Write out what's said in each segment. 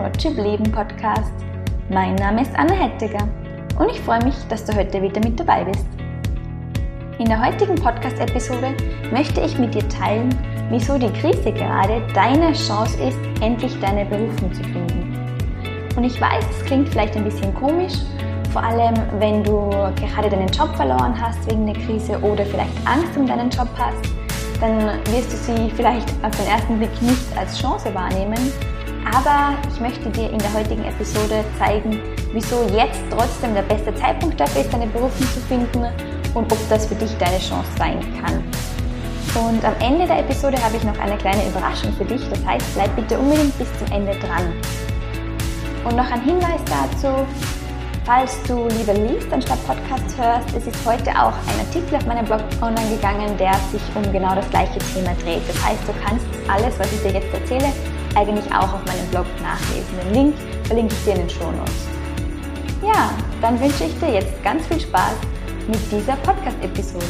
Roadtrip Leben Podcast. Mein Name ist Anna Hettiger und ich freue mich, dass du heute wieder mit dabei bist. In der heutigen Podcast-Episode möchte ich mit dir teilen, wieso die Krise gerade deine Chance ist, endlich deine Berufung zu finden. Und ich weiß, es klingt vielleicht ein bisschen komisch, vor allem wenn du gerade deinen Job verloren hast wegen der Krise oder vielleicht Angst um deinen Job hast, dann wirst du sie vielleicht auf den ersten Blick nicht als Chance wahrnehmen. Aber ich möchte dir in der heutigen Episode zeigen, wieso jetzt trotzdem der beste Zeitpunkt dafür ist, deine Berufung zu finden und ob das für dich deine Chance sein kann. Und am Ende der Episode habe ich noch eine kleine Überraschung für dich. Das heißt, bleib bitte unbedingt bis zum Ende dran. Und noch ein Hinweis dazu, falls du lieber liest anstatt Podcast hörst, es ist heute auch ein Artikel auf meinem Blog online gegangen, der sich um genau das gleiche Thema dreht. Das heißt, du kannst alles, was ich dir jetzt erzähle, eigentlich auch auf meinem Blog nachlesen. Den Link verlinke ich dir in den Show Notes. Ja, dann wünsche ich dir jetzt ganz viel Spaß mit dieser Podcast-Episode.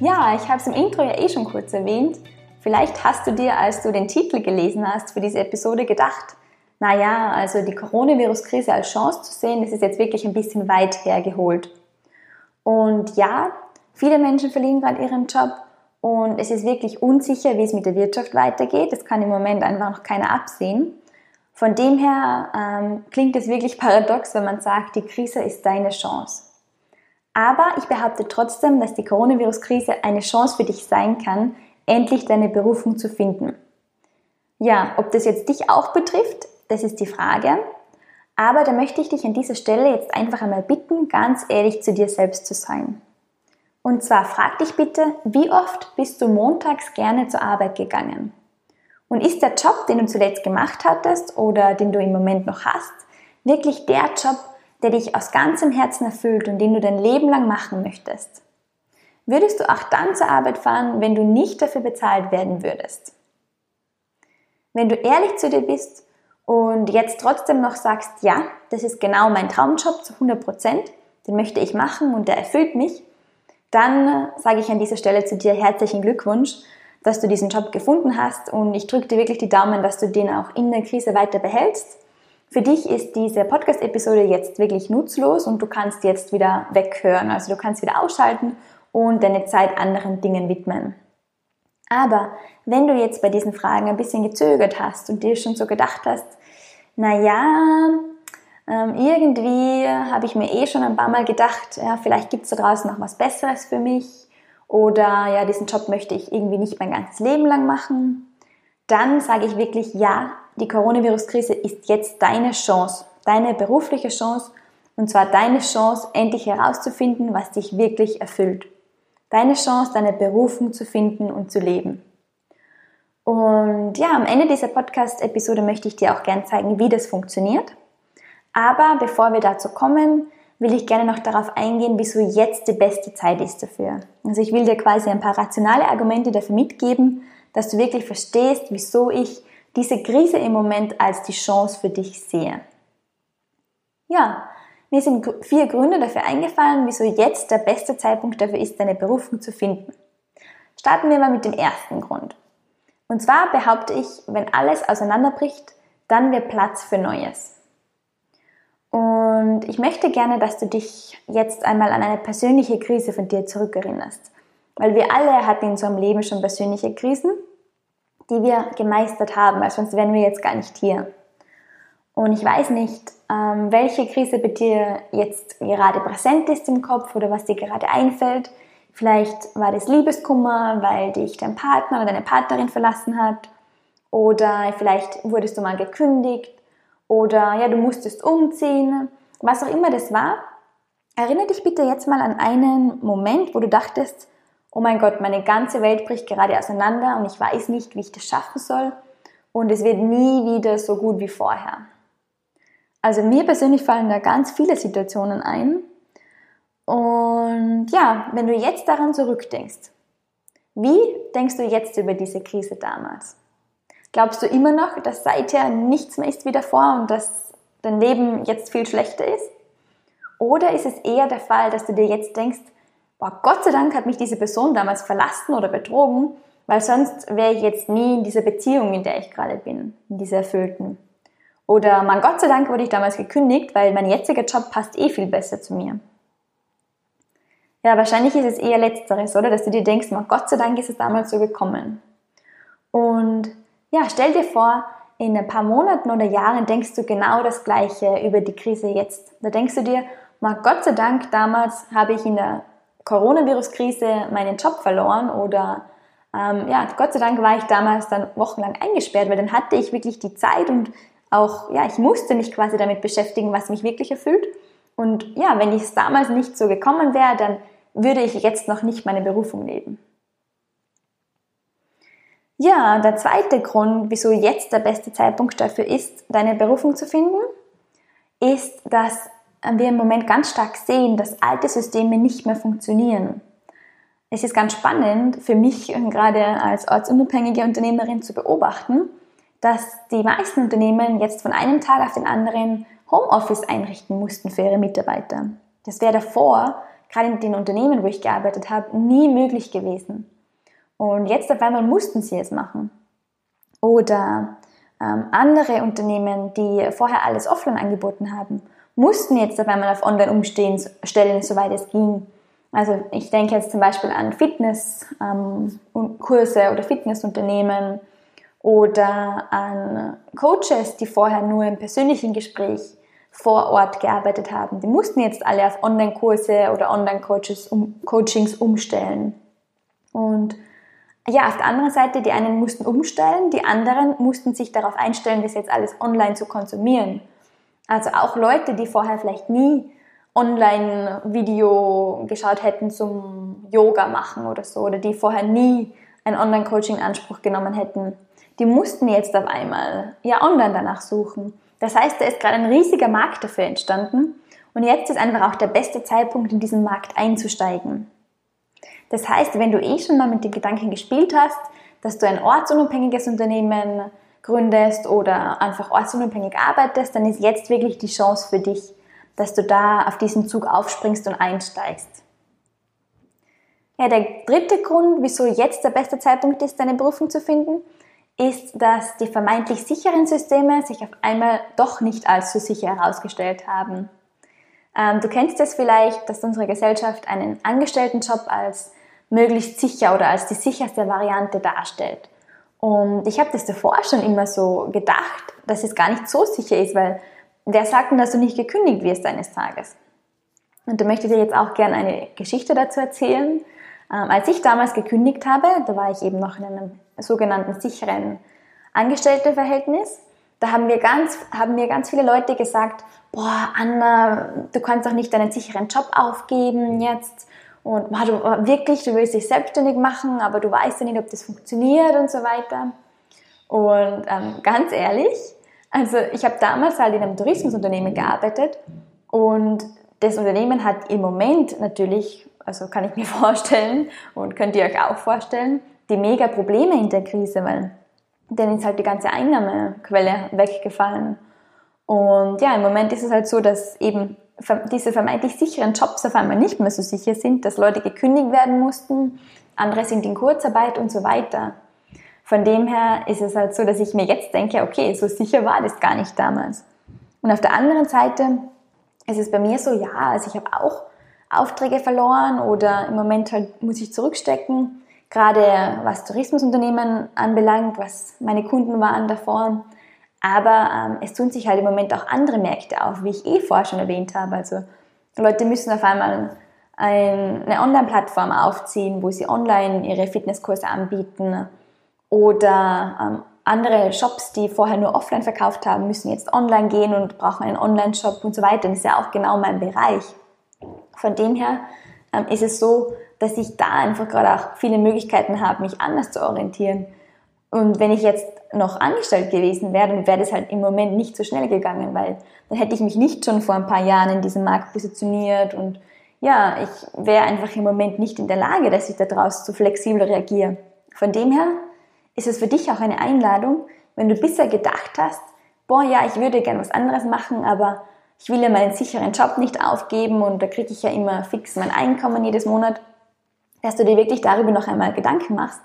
Ja, ich habe es im Intro ja eh schon kurz erwähnt. Vielleicht hast du dir, als du den Titel gelesen hast für diese Episode, gedacht, naja, also die Coronavirus-Krise als Chance zu sehen, das ist jetzt wirklich ein bisschen weit hergeholt. Und ja, viele Menschen verlieren gerade ihren Job und es ist wirklich unsicher, wie es mit der Wirtschaft weitergeht. Das kann im Moment einfach noch keiner absehen. Von dem her ähm, klingt es wirklich paradox, wenn man sagt, die Krise ist deine Chance. Aber ich behaupte trotzdem, dass die Coronavirus-Krise eine Chance für dich sein kann, endlich deine Berufung zu finden. Ja, ob das jetzt dich auch betrifft, das ist die Frage. Aber da möchte ich dich an dieser Stelle jetzt einfach einmal bitten, ganz ehrlich zu dir selbst zu sein. Und zwar frag dich bitte, wie oft bist du montags gerne zur Arbeit gegangen? Und ist der Job, den du zuletzt gemacht hattest oder den du im Moment noch hast, wirklich der Job, der dich aus ganzem Herzen erfüllt und den du dein Leben lang machen möchtest? Würdest du auch dann zur Arbeit fahren, wenn du nicht dafür bezahlt werden würdest? Wenn du ehrlich zu dir bist und jetzt trotzdem noch sagst, ja, das ist genau mein Traumjob zu 100 Prozent, den möchte ich machen und der erfüllt mich, dann sage ich an dieser Stelle zu dir herzlichen Glückwunsch, dass du diesen Job gefunden hast und ich drücke dir wirklich die Daumen, dass du den auch in der Krise weiter behältst. Für dich ist diese Podcast-Episode jetzt wirklich nutzlos und du kannst jetzt wieder weghören, also du kannst wieder ausschalten und deine Zeit anderen Dingen widmen. Aber wenn du jetzt bei diesen Fragen ein bisschen gezögert hast und dir schon so gedacht hast, na ja, ähm, irgendwie habe ich mir eh schon ein paar Mal gedacht, ja, vielleicht gibt es da draußen noch was Besseres für mich oder ja, diesen Job möchte ich irgendwie nicht mein ganzes Leben lang machen. Dann sage ich wirklich, ja, die Coronavirus-Krise ist jetzt deine Chance, deine berufliche Chance und zwar deine Chance, endlich herauszufinden, was dich wirklich erfüllt. Deine Chance, deine Berufung zu finden und zu leben. Und ja, am Ende dieser Podcast-Episode möchte ich dir auch gern zeigen, wie das funktioniert. Aber bevor wir dazu kommen, will ich gerne noch darauf eingehen, wieso jetzt die beste Zeit ist dafür. Also ich will dir quasi ein paar rationale Argumente dafür mitgeben, dass du wirklich verstehst, wieso ich diese Krise im Moment als die Chance für dich sehe. Ja, mir sind vier Gründe dafür eingefallen, wieso jetzt der beste Zeitpunkt dafür ist, deine Berufung zu finden. Starten wir mal mit dem ersten Grund. Und zwar behaupte ich, wenn alles auseinanderbricht, dann wird Platz für Neues. Und ich möchte gerne, dass du dich jetzt einmal an eine persönliche Krise von dir zurückerinnerst. Weil wir alle hatten in unserem Leben schon persönliche Krisen, die wir gemeistert haben, weil sonst wären wir jetzt gar nicht hier. Und ich weiß nicht, ähm, welche Krise bei dir jetzt gerade präsent ist im Kopf oder was dir gerade einfällt. Vielleicht war das Liebeskummer, weil dich dein Partner oder deine Partnerin verlassen hat. Oder vielleicht wurdest du mal gekündigt. Oder ja, du musstest umziehen. Was auch immer das war. Erinnere dich bitte jetzt mal an einen Moment, wo du dachtest, oh mein Gott, meine ganze Welt bricht gerade auseinander und ich weiß nicht, wie ich das schaffen soll. Und es wird nie wieder so gut wie vorher. Also mir persönlich fallen da ganz viele Situationen ein, und ja, wenn du jetzt daran zurückdenkst, wie denkst du jetzt über diese Krise damals? Glaubst du immer noch, dass seither nichts mehr ist wie davor und dass dein Leben jetzt viel schlechter ist? Oder ist es eher der Fall, dass du dir jetzt denkst, boah, Gott sei Dank hat mich diese Person damals verlassen oder betrogen, weil sonst wäre ich jetzt nie in dieser Beziehung, in der ich gerade bin, in dieser erfüllten. Oder man Gott sei Dank wurde ich damals gekündigt, weil mein jetziger Job passt eh viel besser zu mir. Ja, wahrscheinlich ist es eher letzteres, oder? Dass du dir denkst, man Gott sei Dank ist es damals so gekommen. Und ja, stell dir vor, in ein paar Monaten oder Jahren denkst du genau das Gleiche über die Krise jetzt. Da denkst du dir, mal Gott sei Dank, damals habe ich in der Coronavirus-Krise meinen Job verloren oder ähm, ja, Gott sei Dank war ich damals dann wochenlang eingesperrt, weil dann hatte ich wirklich die Zeit und auch, ja, ich musste mich quasi damit beschäftigen, was mich wirklich erfüllt. Und ja, wenn ich es damals nicht so gekommen wäre, dann würde ich jetzt noch nicht meine Berufung leben. Ja, der zweite Grund, wieso jetzt der beste Zeitpunkt dafür ist, deine Berufung zu finden, ist, dass wir im Moment ganz stark sehen, dass alte Systeme nicht mehr funktionieren. Es ist ganz spannend für mich gerade als ortsunabhängige Unternehmerin zu beobachten, dass die meisten Unternehmen jetzt von einem Tag auf den anderen Homeoffice einrichten mussten für ihre Mitarbeiter. Das wäre davor, gerade in den Unternehmen, wo ich gearbeitet habe, nie möglich gewesen. Und jetzt auf einmal mussten sie es machen. Oder ähm, andere Unternehmen, die vorher alles offline angeboten haben, mussten jetzt auf einmal auf online umstellen, soweit es ging. Also ich denke jetzt zum Beispiel an Fitnesskurse ähm, oder Fitnessunternehmen oder an Coaches, die vorher nur im persönlichen Gespräch vor Ort gearbeitet haben. Die mussten jetzt alle auf Online-Kurse oder Online-Coachings um, umstellen. Und ja, auf der anderen Seite, die einen mussten umstellen, die anderen mussten sich darauf einstellen, das jetzt alles online zu konsumieren. Also auch Leute, die vorher vielleicht nie Online-Video geschaut hätten zum Yoga machen oder so, oder die vorher nie ein Online-Coaching in Anspruch genommen hätten, die mussten jetzt auf einmal ja online danach suchen. Das heißt, da ist gerade ein riesiger Markt dafür entstanden und jetzt ist einfach auch der beste Zeitpunkt, in diesen Markt einzusteigen. Das heißt, wenn du eh schon mal mit dem Gedanken gespielt hast, dass du ein ortsunabhängiges Unternehmen gründest oder einfach ortsunabhängig arbeitest, dann ist jetzt wirklich die Chance für dich, dass du da auf diesen Zug aufspringst und einsteigst. Ja, der dritte Grund, wieso jetzt der beste Zeitpunkt ist, deine Berufung zu finden, ist, dass die vermeintlich sicheren Systeme sich auf einmal doch nicht als so sicher herausgestellt haben. Ähm, du kennst es vielleicht, dass unsere Gesellschaft einen Angestelltenjob als möglichst sicher oder als die sicherste Variante darstellt. Und ich habe das davor schon immer so gedacht, dass es gar nicht so sicher ist, weil wer sagt denn, dass du nicht gekündigt wirst eines Tages? Und da möchte ich dir jetzt auch gerne eine Geschichte dazu erzählen. Ähm, als ich damals gekündigt habe, da war ich eben noch in einem sogenannten sicheren Angestelltenverhältnis. Da haben wir ganz, haben mir ganz viele Leute gesagt, boah, Anna, du kannst doch nicht deinen sicheren Job aufgeben jetzt. Und boah, du, wirklich, du willst dich selbstständig machen, aber du weißt ja nicht, ob das funktioniert und so weiter. Und ähm, ganz ehrlich, also ich habe damals halt in einem Tourismusunternehmen gearbeitet und das Unternehmen hat im Moment natürlich, also kann ich mir vorstellen und könnt ihr euch auch vorstellen, die mega Probleme in der Krise, weil dann ist halt die ganze Einnahmequelle weggefallen. Und ja, im Moment ist es halt so, dass eben diese vermeintlich sicheren Jobs auf einmal nicht mehr so sicher sind, dass Leute gekündigt werden mussten, andere sind in Kurzarbeit und so weiter. Von dem her ist es halt so, dass ich mir jetzt denke, okay, so sicher war das gar nicht damals. Und auf der anderen Seite ist es bei mir so, ja, also ich habe auch Aufträge verloren oder im Moment halt muss ich zurückstecken, gerade was Tourismusunternehmen anbelangt, was meine Kunden waren davor. Aber ähm, es tun sich halt im Moment auch andere Märkte auf, wie ich eh vorher schon erwähnt habe. Also Leute müssen auf einmal ein, eine Online-Plattform aufziehen, wo sie online ihre Fitnesskurse anbieten oder ähm, andere Shops, die vorher nur offline verkauft haben, müssen jetzt online gehen und brauchen einen Online-Shop und so weiter. Das ist ja auch genau mein Bereich. Von dem her ähm, ist es so, dass ich da einfach gerade auch viele Möglichkeiten habe, mich anders zu orientieren. Und wenn ich jetzt noch angestellt gewesen wäre, dann wäre das halt im Moment nicht so schnell gegangen, weil dann hätte ich mich nicht schon vor ein paar Jahren in diesem Markt positioniert und ja, ich wäre einfach im Moment nicht in der Lage, dass ich da draußen so flexibel reagiere. Von dem her ist es für dich auch eine Einladung, wenn du bisher gedacht hast, boah, ja, ich würde gern was anderes machen, aber ich will ja meinen sicheren Job nicht aufgeben und da kriege ich ja immer fix mein Einkommen jedes Monat, dass du dir wirklich darüber noch einmal Gedanken machst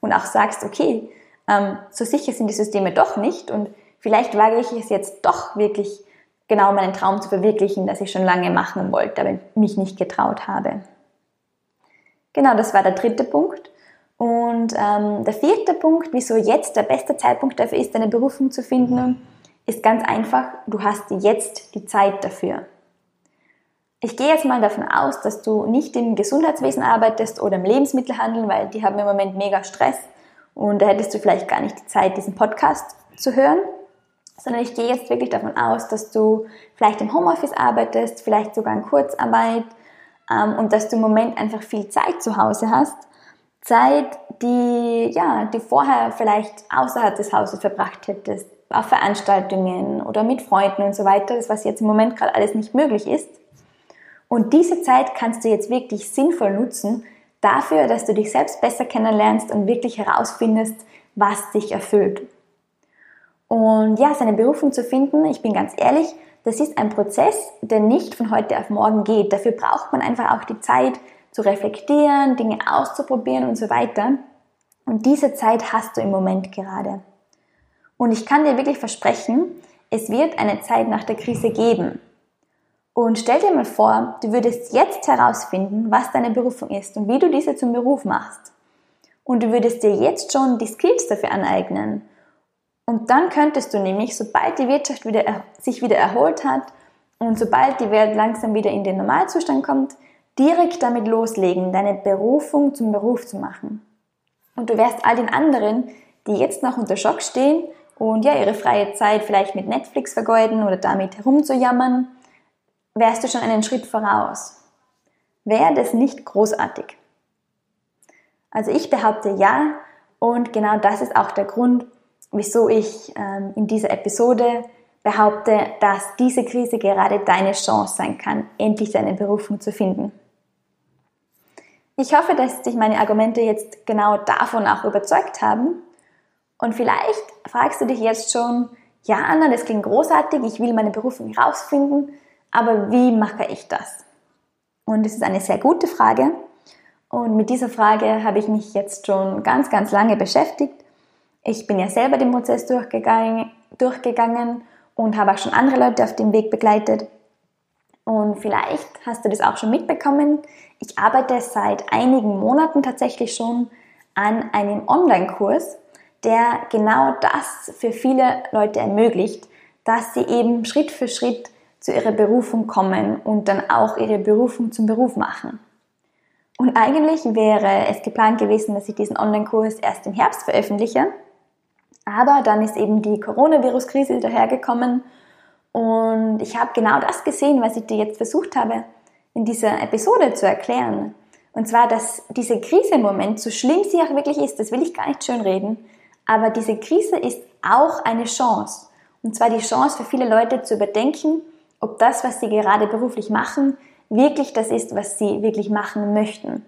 und auch sagst, okay, ähm, so sicher sind die Systeme doch nicht und vielleicht wage ich es jetzt doch wirklich genau meinen Traum zu verwirklichen, das ich schon lange machen wollte, aber mich nicht getraut habe. Genau, das war der dritte Punkt. Und ähm, der vierte Punkt, wieso jetzt der beste Zeitpunkt dafür ist, deine Berufung zu finden, ist ganz einfach, du hast jetzt die Zeit dafür. Ich gehe jetzt mal davon aus, dass du nicht im Gesundheitswesen arbeitest oder im Lebensmittelhandel, weil die haben im Moment mega Stress und da hättest du vielleicht gar nicht die Zeit, diesen Podcast zu hören, sondern ich gehe jetzt wirklich davon aus, dass du vielleicht im Homeoffice arbeitest, vielleicht sogar in Kurzarbeit ähm, und dass du im Moment einfach viel Zeit zu Hause hast. Zeit, die, ja, die vorher vielleicht außerhalb des Hauses verbracht hättest, auf Veranstaltungen oder mit Freunden und so weiter, das was jetzt im Moment gerade alles nicht möglich ist. Und diese Zeit kannst du jetzt wirklich sinnvoll nutzen dafür, dass du dich selbst besser kennenlernst und wirklich herausfindest, was dich erfüllt. Und ja, seine Berufung zu finden, ich bin ganz ehrlich, das ist ein Prozess, der nicht von heute auf morgen geht. Dafür braucht man einfach auch die Zeit zu reflektieren, Dinge auszuprobieren und so weiter. Und diese Zeit hast du im Moment gerade. Und ich kann dir wirklich versprechen, es wird eine Zeit nach der Krise geben. Und stell dir mal vor, du würdest jetzt herausfinden, was deine Berufung ist und wie du diese zum Beruf machst. Und du würdest dir jetzt schon die Skills dafür aneignen und dann könntest du nämlich, sobald die Wirtschaft wieder, sich wieder erholt hat und sobald die Welt langsam wieder in den Normalzustand kommt, direkt damit loslegen, deine Berufung zum Beruf zu machen. Und du wärst all den anderen, die jetzt noch unter Schock stehen und ja ihre freie Zeit vielleicht mit Netflix vergeuden oder damit herumzujammern, wärst du schon einen Schritt voraus. Wäre das nicht großartig? Also ich behaupte ja und genau das ist auch der Grund, wieso ich ähm, in dieser Episode behaupte, dass diese Krise gerade deine Chance sein kann, endlich deine Berufung zu finden. Ich hoffe, dass dich meine Argumente jetzt genau davon auch überzeugt haben. Und vielleicht fragst du dich jetzt schon, ja Anna, das klingt großartig, ich will meine Berufung herausfinden, aber wie mache ich das? Und es ist eine sehr gute Frage. Und mit dieser Frage habe ich mich jetzt schon ganz, ganz lange beschäftigt ich bin ja selber den Prozess durchgegangen, durchgegangen und habe auch schon andere Leute auf dem Weg begleitet. Und vielleicht hast du das auch schon mitbekommen. Ich arbeite seit einigen Monaten tatsächlich schon an einem Online-Kurs, der genau das für viele Leute ermöglicht, dass sie eben Schritt für Schritt zu ihrer Berufung kommen und dann auch ihre Berufung zum Beruf machen. Und eigentlich wäre es geplant gewesen, dass ich diesen Online-Kurs erst im Herbst veröffentliche. Aber dann ist eben die Coronavirus-Krise dahergekommen und ich habe genau das gesehen, was ich dir jetzt versucht habe, in dieser Episode zu erklären. Und zwar, dass diese Krise im Moment, so schlimm sie auch wirklich ist, das will ich gar nicht schönreden, aber diese Krise ist auch eine Chance. Und zwar die Chance für viele Leute zu überdenken, ob das, was sie gerade beruflich machen, wirklich das ist, was sie wirklich machen möchten.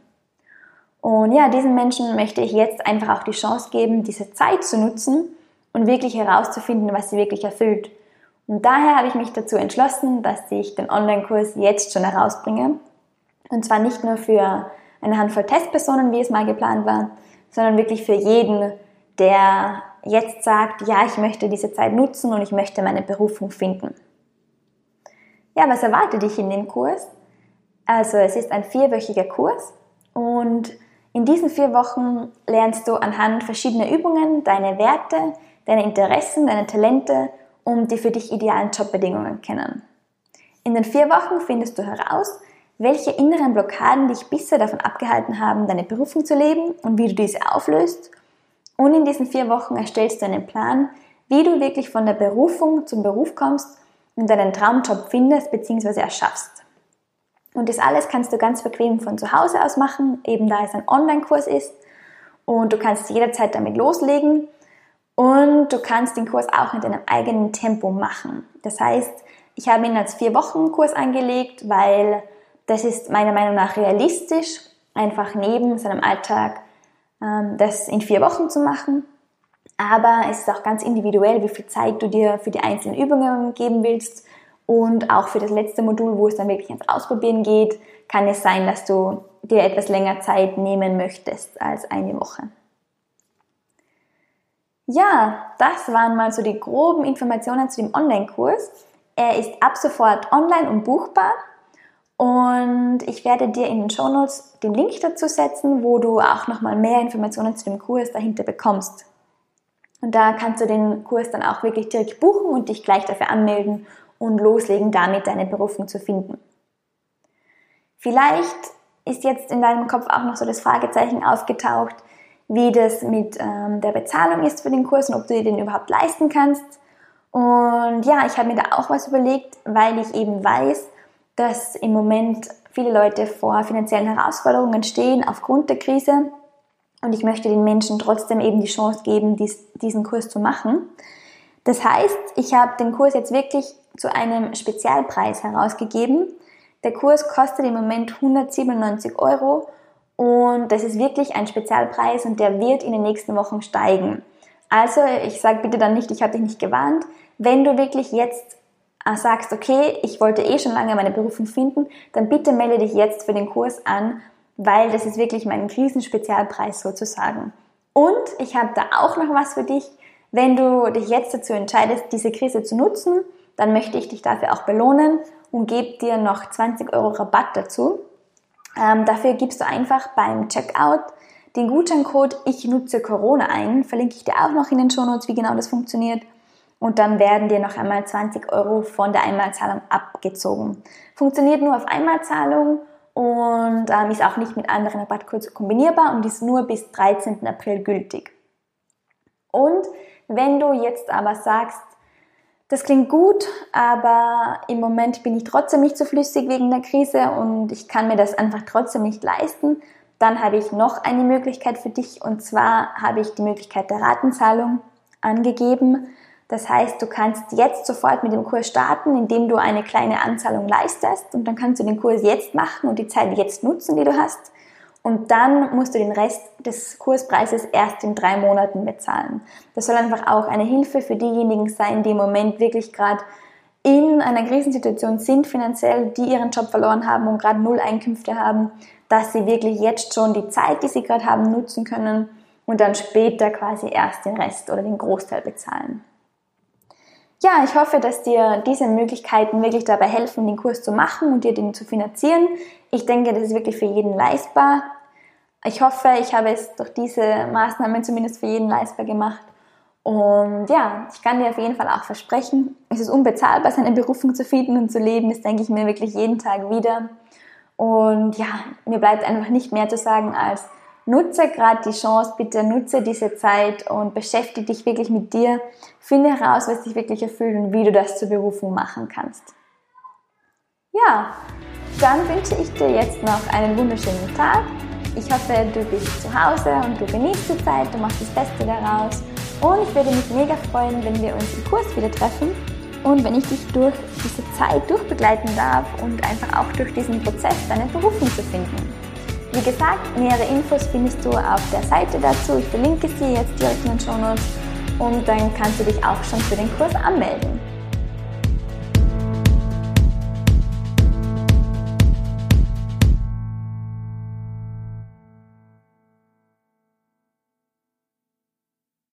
Und ja, diesen Menschen möchte ich jetzt einfach auch die Chance geben, diese Zeit zu nutzen und wirklich herauszufinden, was sie wirklich erfüllt. Und daher habe ich mich dazu entschlossen, dass ich den Online-Kurs jetzt schon herausbringe. Und zwar nicht nur für eine Handvoll Testpersonen, wie es mal geplant war, sondern wirklich für jeden, der jetzt sagt, ja, ich möchte diese Zeit nutzen und ich möchte meine Berufung finden. Ja, was erwartet dich in dem Kurs? Also es ist ein vierwöchiger Kurs und in diesen vier Wochen lernst du anhand verschiedener Übungen deine Werte, deine Interessen, deine Talente und die für dich idealen Jobbedingungen kennen. In den vier Wochen findest du heraus, welche inneren Blockaden dich bisher davon abgehalten haben, deine Berufung zu leben und wie du diese auflöst. Und in diesen vier Wochen erstellst du einen Plan, wie du wirklich von der Berufung zum Beruf kommst und deinen Traumjob findest bzw. erschaffst. Und das alles kannst du ganz bequem von zu Hause aus machen, eben da es ein Online-Kurs ist. Und du kannst jederzeit damit loslegen. Und du kannst den Kurs auch in deinem eigenen Tempo machen. Das heißt, ich habe ihn als vier Wochen Kurs angelegt, weil das ist meiner Meinung nach realistisch, einfach neben seinem Alltag ähm, das in vier Wochen zu machen. Aber es ist auch ganz individuell, wie viel Zeit du dir für die einzelnen Übungen geben willst Und auch für das letzte Modul, wo es dann wirklich ins Ausprobieren geht, kann es sein, dass du dir etwas länger Zeit nehmen möchtest als eine Woche. Ja, das waren mal so die groben Informationen zu dem Online-Kurs. Er ist ab sofort online und buchbar. Und ich werde dir in den Show Notes den Link dazu setzen, wo du auch nochmal mehr Informationen zu dem Kurs dahinter bekommst. Und da kannst du den Kurs dann auch wirklich direkt buchen und dich gleich dafür anmelden und loslegen, damit deine Berufung zu finden. Vielleicht ist jetzt in deinem Kopf auch noch so das Fragezeichen aufgetaucht, wie das mit ähm, der Bezahlung ist für den Kurs und ob du dir den überhaupt leisten kannst. Und ja, ich habe mir da auch was überlegt, weil ich eben weiß, dass im Moment viele Leute vor finanziellen Herausforderungen stehen aufgrund der Krise und ich möchte den Menschen trotzdem eben die Chance geben, dies, diesen Kurs zu machen. Das heißt, ich habe den Kurs jetzt wirklich zu einem Spezialpreis herausgegeben. Der Kurs kostet im Moment 197 Euro und das ist wirklich ein Spezialpreis und der wird in den nächsten Wochen steigen. Also ich sage bitte dann nicht, ich habe dich nicht gewarnt. Wenn du wirklich jetzt äh, sagst, okay, ich wollte eh schon lange meine Berufung finden, dann bitte melde dich jetzt für den Kurs an weil das ist wirklich mein Krisenspezialpreis sozusagen. Und ich habe da auch noch was für dich. Wenn du dich jetzt dazu entscheidest, diese Krise zu nutzen, dann möchte ich dich dafür auch belohnen und gebe dir noch 20 Euro Rabatt dazu. Ähm, dafür gibst du einfach beim Checkout den Gutscheincode Ich nutze Corona ein. Verlinke ich dir auch noch in den Shownotes, wie genau das funktioniert. Und dann werden dir noch einmal 20 Euro von der Einmalzahlung abgezogen. Funktioniert nur auf Einmalzahlung und ähm, ist auch nicht mit anderen Rabattcodes kombinierbar und ist nur bis 13. April gültig. Und wenn du jetzt aber sagst, das klingt gut, aber im Moment bin ich trotzdem nicht so flüssig wegen der Krise und ich kann mir das einfach trotzdem nicht leisten, dann habe ich noch eine Möglichkeit für dich und zwar habe ich die Möglichkeit der Ratenzahlung angegeben. Das heißt, du kannst jetzt sofort mit dem Kurs starten, indem du eine kleine Anzahlung leistest und dann kannst du den Kurs jetzt machen und die Zeit jetzt nutzen, die du hast. Und dann musst du den Rest des Kurspreises erst in drei Monaten bezahlen. Das soll einfach auch eine Hilfe für diejenigen sein, die im Moment wirklich gerade in einer Krisensituation sind finanziell, die ihren Job verloren haben und gerade null Einkünfte haben, dass sie wirklich jetzt schon die Zeit, die sie gerade haben, nutzen können und dann später quasi erst den Rest oder den Großteil bezahlen ja, ich hoffe, dass dir diese Möglichkeiten wirklich dabei helfen, den Kurs zu machen und dir den zu finanzieren. Ich denke, das ist wirklich für jeden leistbar. Ich hoffe, ich habe es durch diese Maßnahmen zumindest für jeden leistbar gemacht. Und ja, ich kann dir auf jeden Fall auch versprechen, es ist unbezahlbar, seine Berufung zu finden und zu leben. Das denke ich mir wirklich jeden Tag wieder. Und ja, mir bleibt einfach nicht mehr zu sagen als, nutze gerade die Chance, bitte nutze diese Zeit und beschäftige dich wirklich mit dir. Finde heraus, was dich wirklich erfüllt und wie du das zur Berufung machen kannst. Ja, dann wünsche ich dir jetzt noch einen wunderschönen Tag. Ich hoffe, du bist zu Hause und du genießt die Zeit, du machst das Beste daraus. Und ich würde mich mega freuen, wenn wir uns im Kurs wieder treffen und wenn ich dich durch diese Zeit durchbegleiten darf und einfach auch durch diesen Prozess deine Berufung zu finden. Wie gesagt, nähere Infos findest du auf der Seite dazu. Ich verlinke sie jetzt direkt in den Show Notes und dann kannst du dich auch schon für den Kurs anmelden.